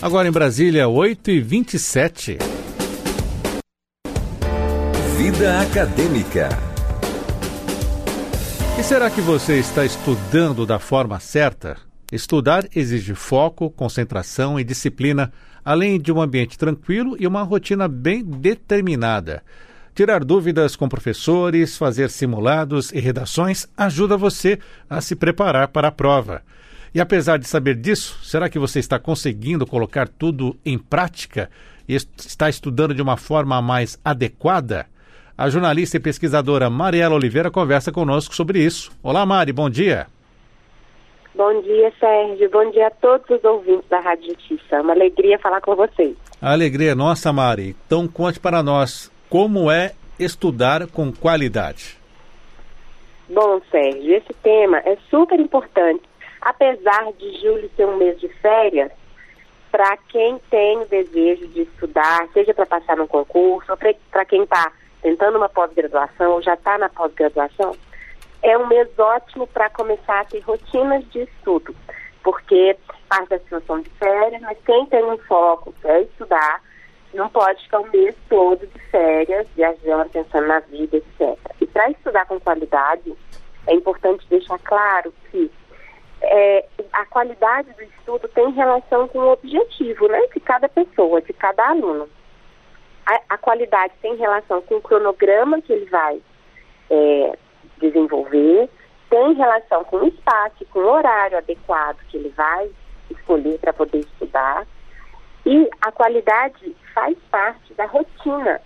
Agora em Brasília, 8h27. Vida Acadêmica. E será que você está estudando da forma certa? Estudar exige foco, concentração e disciplina, além de um ambiente tranquilo e uma rotina bem determinada. Tirar dúvidas com professores, fazer simulados e redações ajuda você a se preparar para a prova. E apesar de saber disso, será que você está conseguindo colocar tudo em prática e está estudando de uma forma mais adequada? A jornalista e pesquisadora Mariela Oliveira conversa conosco sobre isso. Olá, Mari, bom dia. Bom dia, Sérgio. Bom dia a todos os ouvintes da Rádio Justiça. É uma alegria falar com vocês. A alegria é nossa, Mari. Então conte para nós como é estudar com qualidade. Bom, Sérgio, esse tema é super importante apesar de julho ser um mês de férias, para quem tem o desejo de estudar, seja para passar no concurso, ou para quem está tentando uma pós-graduação ou já está na pós-graduação, é um mês ótimo para começar a ter rotinas de estudo, porque parte da situação de férias, mas quem tem um foco, quer estudar, não pode ficar o mês todo de férias, viajando, pensando na vida, etc. E para estudar com qualidade, é importante deixar claro que é, a qualidade do estudo tem relação com o objetivo né, de cada pessoa, de cada aluno. A, a qualidade tem relação com o cronograma que ele vai é, desenvolver, tem relação com o espaço, com o horário adequado que ele vai escolher para poder estudar. E a qualidade faz parte da rotina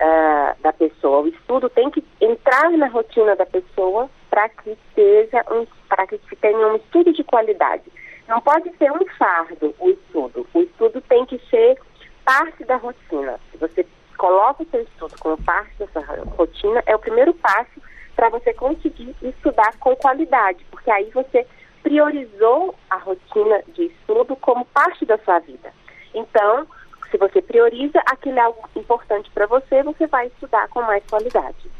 uh, da pessoa. O estudo tem que entrar na rotina da pessoa para que seja um, para que se tenha um estudo de qualidade. Não pode ser um fardo o estudo. O estudo tem que ser parte da rotina. Se você coloca o seu estudo como parte dessa rotina, é o primeiro passo para você conseguir estudar com qualidade, porque aí você priorizou a rotina de estudo como parte da sua vida. Então, se você prioriza aquilo é algo importante para você, você vai estudar com mais qualidade.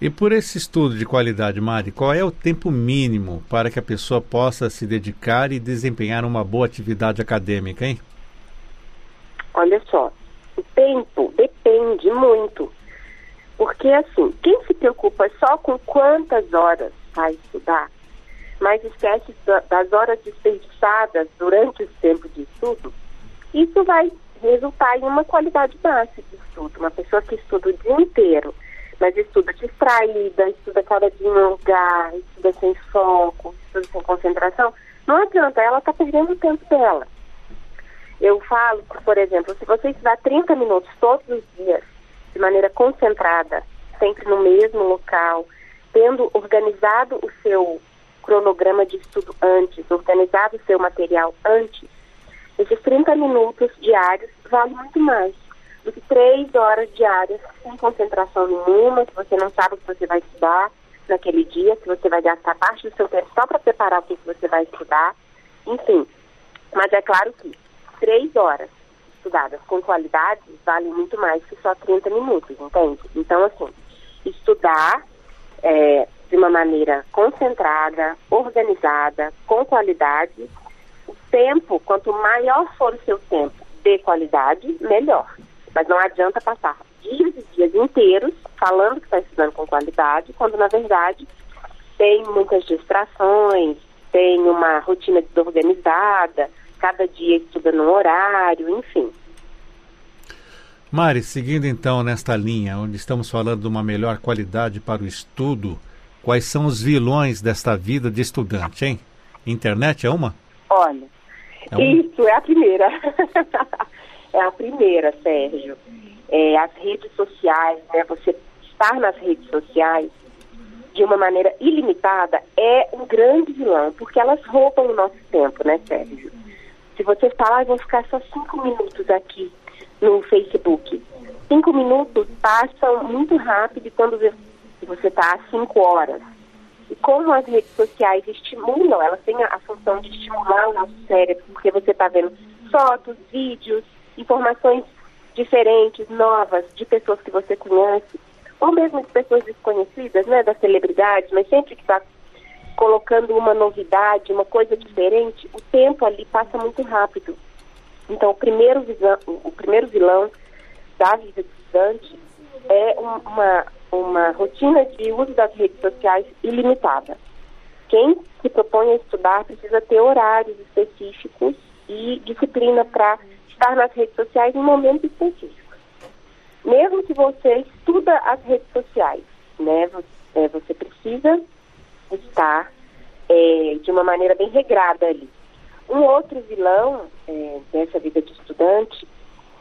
E por esse estudo de qualidade, Mari, qual é o tempo mínimo para que a pessoa possa se dedicar e desempenhar uma boa atividade acadêmica, hein? Olha só, o tempo depende muito. Porque, assim, quem se preocupa só com quantas horas vai estudar, mas esquece das horas desperdiçadas durante esse tempo de estudo, isso vai resultar em uma qualidade baixa de estudo. Uma pessoa que estuda o dia inteiro mas estuda distraída, estuda cada dia em um lugar, estuda sem foco, estuda sem concentração, não adianta, ela está perdendo o tempo dela. Eu falo, por exemplo, se você estudar 30 minutos todos os dias, de maneira concentrada, sempre no mesmo local, tendo organizado o seu cronograma de estudo antes, organizado o seu material antes, esses 30 minutos diários valem muito mais do que três horas diárias sem concentração nenhuma, se você não sabe o que você vai estudar naquele dia, se você vai gastar parte do seu tempo só para preparar o que você vai estudar, enfim. Mas é claro que três horas estudadas com qualidade valem muito mais que só 30 minutos, entende? Então, assim, estudar é, de uma maneira concentrada, organizada, com qualidade, o tempo, quanto maior for o seu tempo de qualidade, melhor. Mas não adianta passar dias e dias inteiros falando que está estudando com qualidade, quando na verdade tem muitas distrações, tem uma rotina desorganizada, cada dia estuda num horário, enfim. Mari, seguindo então nesta linha, onde estamos falando de uma melhor qualidade para o estudo, quais são os vilões desta vida de estudante, hein? Internet é uma? Olha, é isso é a primeira. é a primeira, Sérgio. É, as redes sociais, né, você estar nas redes sociais de uma maneira ilimitada é um grande vilão, porque elas roubam o nosso tempo, né, Sérgio? Se você falar, ah, vou ficar só cinco minutos aqui no Facebook. Cinco minutos passam muito rápido quando você está há cinco horas. E como as redes sociais estimulam, elas têm a função de estimular o nosso cérebro, porque você está vendo fotos, vídeos, informações diferentes, novas, de pessoas que você conhece, ou mesmo de pessoas desconhecidas, né, das celebridades, mas sempre que está colocando uma novidade, uma coisa diferente, o tempo ali passa muito rápido. Então, o primeiro, visão, o primeiro vilão da vida do estudante é uma, uma rotina de uso das redes sociais ilimitada. Quem se propõe a estudar precisa ter horários específicos e disciplina para estar nas redes sociais em momentos específicos. Mesmo que você estuda as redes sociais, né, você, é, você precisa estar é, de uma maneira bem regrada ali. Um outro vilão é, dessa vida de estudante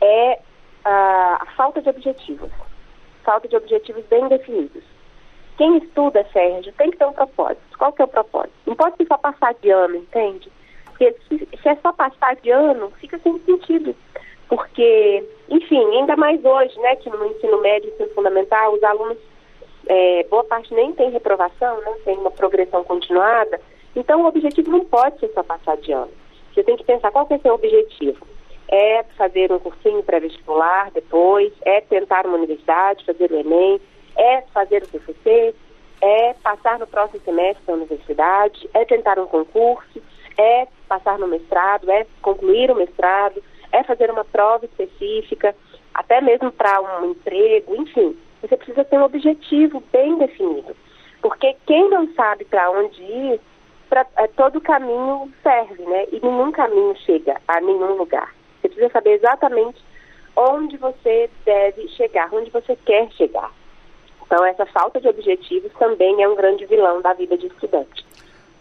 é a, a falta de objetivos. Falta de objetivos bem definidos. Quem estuda, Sérgio, tem que ter um propósito. Qual que é o propósito? Não pode só passar de ano, entende? Porque se, se é só passar de ano, fica sem sentido. Porque, enfim, ainda mais hoje, né, que no ensino médio e ensino fundamental, os alunos, é, boa parte nem tem reprovação, não tem uma progressão continuada. Então, o objetivo não pode ser só passar de ano. Você tem que pensar qual que é seu objetivo. É fazer um cursinho pré-vestibular depois, é tentar uma universidade, fazer o Enem, é fazer o TCC, é passar no próximo semestre da universidade, é tentar um concurso, é passar no mestrado, é concluir o mestrado, é fazer uma prova específica, até mesmo para um emprego, enfim. Você precisa ter um objetivo bem definido. Porque quem não sabe para onde ir, pra, é, todo caminho serve, né? E nenhum caminho chega a nenhum lugar. Você precisa saber exatamente onde você deve chegar, onde você quer chegar. Então, essa falta de objetivos também é um grande vilão da vida de estudante.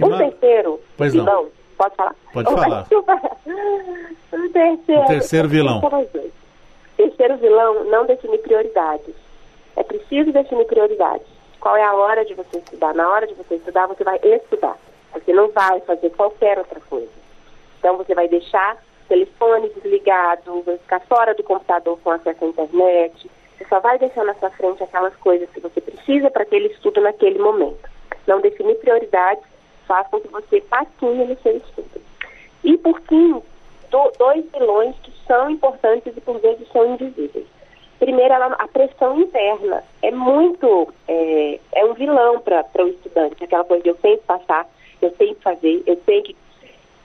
Um terceiro vilão. Pode falar? Pode falar. o terceiro, o terceiro vilão. Terceiro vilão, não definir prioridades. É preciso definir prioridades. Qual é a hora de você estudar? Na hora de você estudar, você vai estudar. Você não vai fazer qualquer outra coisa. Então, você vai deixar o telefone desligado, vai ficar fora do computador com acesso à internet, você só vai deixar na sua frente aquelas coisas que você precisa para aquele estudo naquele momento. Não definir prioridades faz com que você passeie no seu estudo. E, por fim, do, dois vilões que são importantes e, por vezes, são invisíveis. Primeiro, ela, a pressão interna é muito, é, é um vilão para o estudante, aquela coisa de eu tenho que passar, eu tenho que fazer, eu tenho que...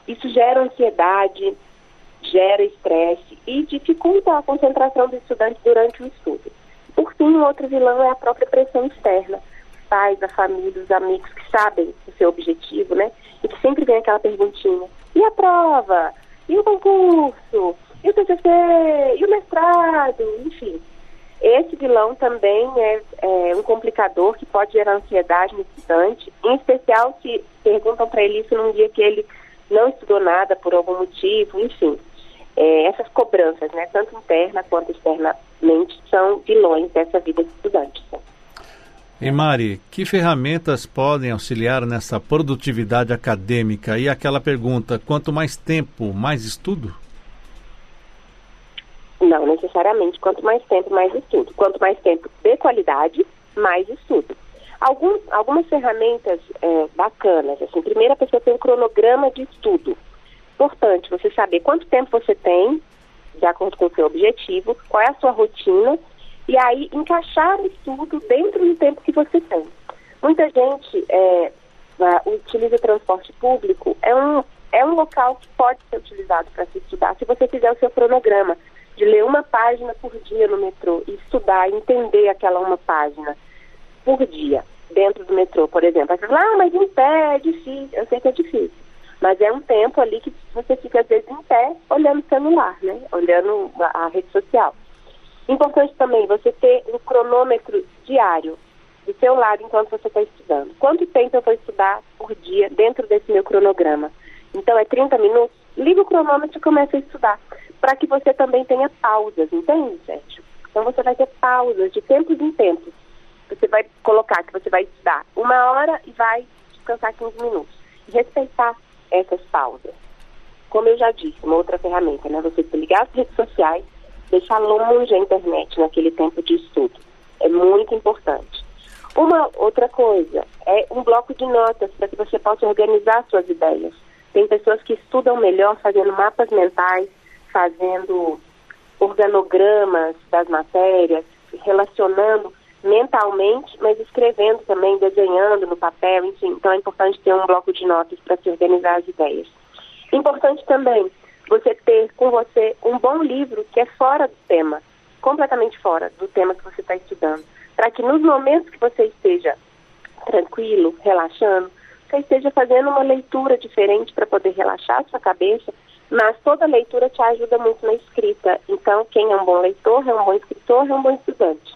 Isso gera ansiedade, gera estresse e dificulta a concentração do estudante durante o estudo. Por fim, outro vilão é a própria pressão externa. Pais, a família, os amigos que sabem o seu objetivo, né? E que sempre vem aquela perguntinha: e a prova? E o concurso? E o TCC? E o mestrado? Enfim. Esse vilão também é, é um complicador que pode gerar ansiedade no estudante, em especial se perguntam para ele isso num dia que ele não estudou nada por algum motivo, enfim é, essas cobranças, né, tanto interna quanto externamente, são vilões dessa vida de estudante. E Mari, que ferramentas podem auxiliar nessa produtividade acadêmica? E aquela pergunta, quanto mais tempo, mais estudo? Não necessariamente. Quanto mais tempo, mais estudo. Quanto mais tempo de qualidade, mais estudo. Algum, algumas ferramentas é, bacanas. Assim, primeiro, a pessoa tem um cronograma de estudo importante você saber quanto tempo você tem, de acordo com o seu objetivo, qual é a sua rotina, e aí encaixar o estudo dentro do tempo que você tem. Muita gente é, utiliza transporte público, é um, é um local que pode ser utilizado para se estudar, se você fizer o seu cronograma de ler uma página por dia no metrô e estudar, entender aquela uma página por dia dentro do metrô, por exemplo. Você fala, ah, mas em pé é difícil. Eu sei que é difícil. Mas é um tempo ali que você fica, às vezes, em pé, olhando o celular, né? Olhando a, a rede social. Importante também você ter um cronômetro diário do seu lado enquanto você está estudando. Quanto tempo eu vou estudar por dia dentro desse meu cronograma? Então, é 30 minutos? Liga o cronômetro e começa a estudar. Para que você também tenha pausas, entende, Sérgio? Então, você vai ter pausas de tempos em tempos. Você vai colocar que você vai estudar uma hora e vai descansar 15 minutos. E respeitar essas pausas. Como eu já disse, uma outra ferramenta, né? Você desligar as redes sociais, deixar longe a internet naquele tempo de estudo. É muito importante. Uma outra coisa é um bloco de notas para que você possa organizar suas ideias. Tem pessoas que estudam melhor fazendo mapas mentais, fazendo organogramas das matérias, relacionando mentalmente, mas escrevendo também, desenhando no papel, enfim. Então é importante ter um bloco de notas para se organizar as ideias. Importante também você ter com você um bom livro que é fora do tema, completamente fora do tema que você está estudando, para que nos momentos que você esteja tranquilo, relaxando, você esteja fazendo uma leitura diferente para poder relaxar a sua cabeça, mas toda leitura te ajuda muito na escrita. Então, quem é um bom leitor, é um bom escritor, é um bom estudante.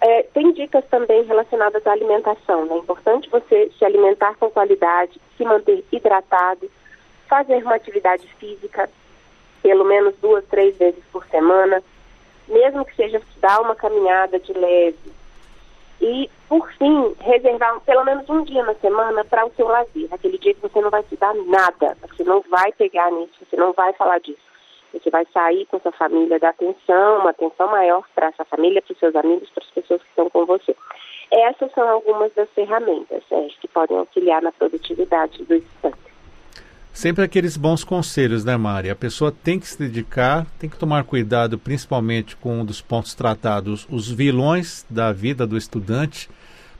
É, tem dicas também relacionadas à alimentação. Né? É importante você se alimentar com qualidade, se manter hidratado, fazer uma atividade física pelo menos duas, três vezes por semana, mesmo que seja dar uma caminhada de leve. E, por fim, reservar pelo menos um dia na semana para o seu lazer, aquele dia que você não vai se dar nada, você não vai pegar nisso, você não vai falar disso. Você vai sair com sua família, dar atenção, uma atenção maior para essa família, para os seus amigos, para as pessoas que estão com você. Essas são algumas das ferramentas, Sérgio, que podem auxiliar na produtividade do estudante. Sempre aqueles bons conselhos, né, Mari? A pessoa tem que se dedicar, tem que tomar cuidado, principalmente com um dos pontos tratados, os vilões da vida do estudante,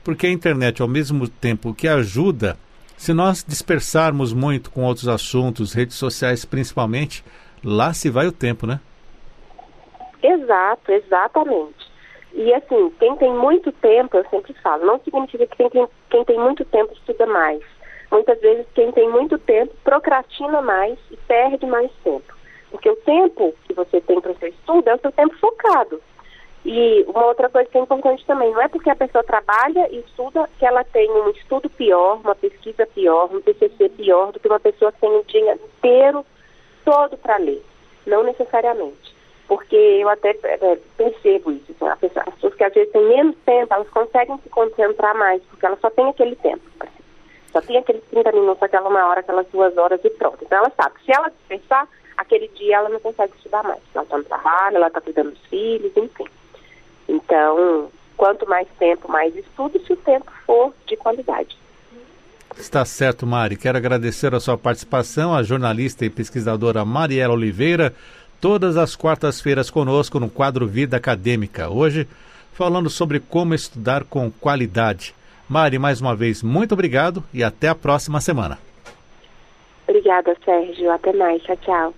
porque a internet, ao mesmo tempo que ajuda, se nós dispersarmos muito com outros assuntos, redes sociais principalmente, lá se vai o tempo, né? Exato, exatamente. E assim, quem tem muito tempo, eu sempre falo, não significa que quem, quem tem muito tempo estuda mais Muitas vezes quem tem muito tempo procrastina mais e perde mais tempo. Porque o tempo que você tem para o seu estudo é o seu tempo focado. E uma outra coisa que é importante também, não é porque a pessoa trabalha e estuda que ela tem um estudo pior, uma pesquisa pior, um TCC pior do que uma pessoa que tem um dia inteiro todo para ler. Não necessariamente. Porque eu até é, percebo isso. Assim, pessoa, as pessoas que às vezes têm menos tempo, elas conseguem se concentrar mais, porque elas só têm aquele tempo. Só tem aqueles 30 minutos, aquela uma hora, aquelas duas horas e pronto. Então ela sabe, se ela dispensar, aquele dia ela não consegue estudar mais. Ela está no trabalho, ela está cuidando dos filhos, enfim. Então, quanto mais tempo, mais estudo, se o tempo for de qualidade. Está certo, Mari. Quero agradecer a sua participação, a jornalista e pesquisadora Mariela Oliveira, todas as quartas-feiras conosco no quadro Vida Acadêmica. Hoje, falando sobre como estudar com qualidade. Mari, mais uma vez, muito obrigado e até a próxima semana. Obrigada, Sérgio. Até mais. Tchau, tchau.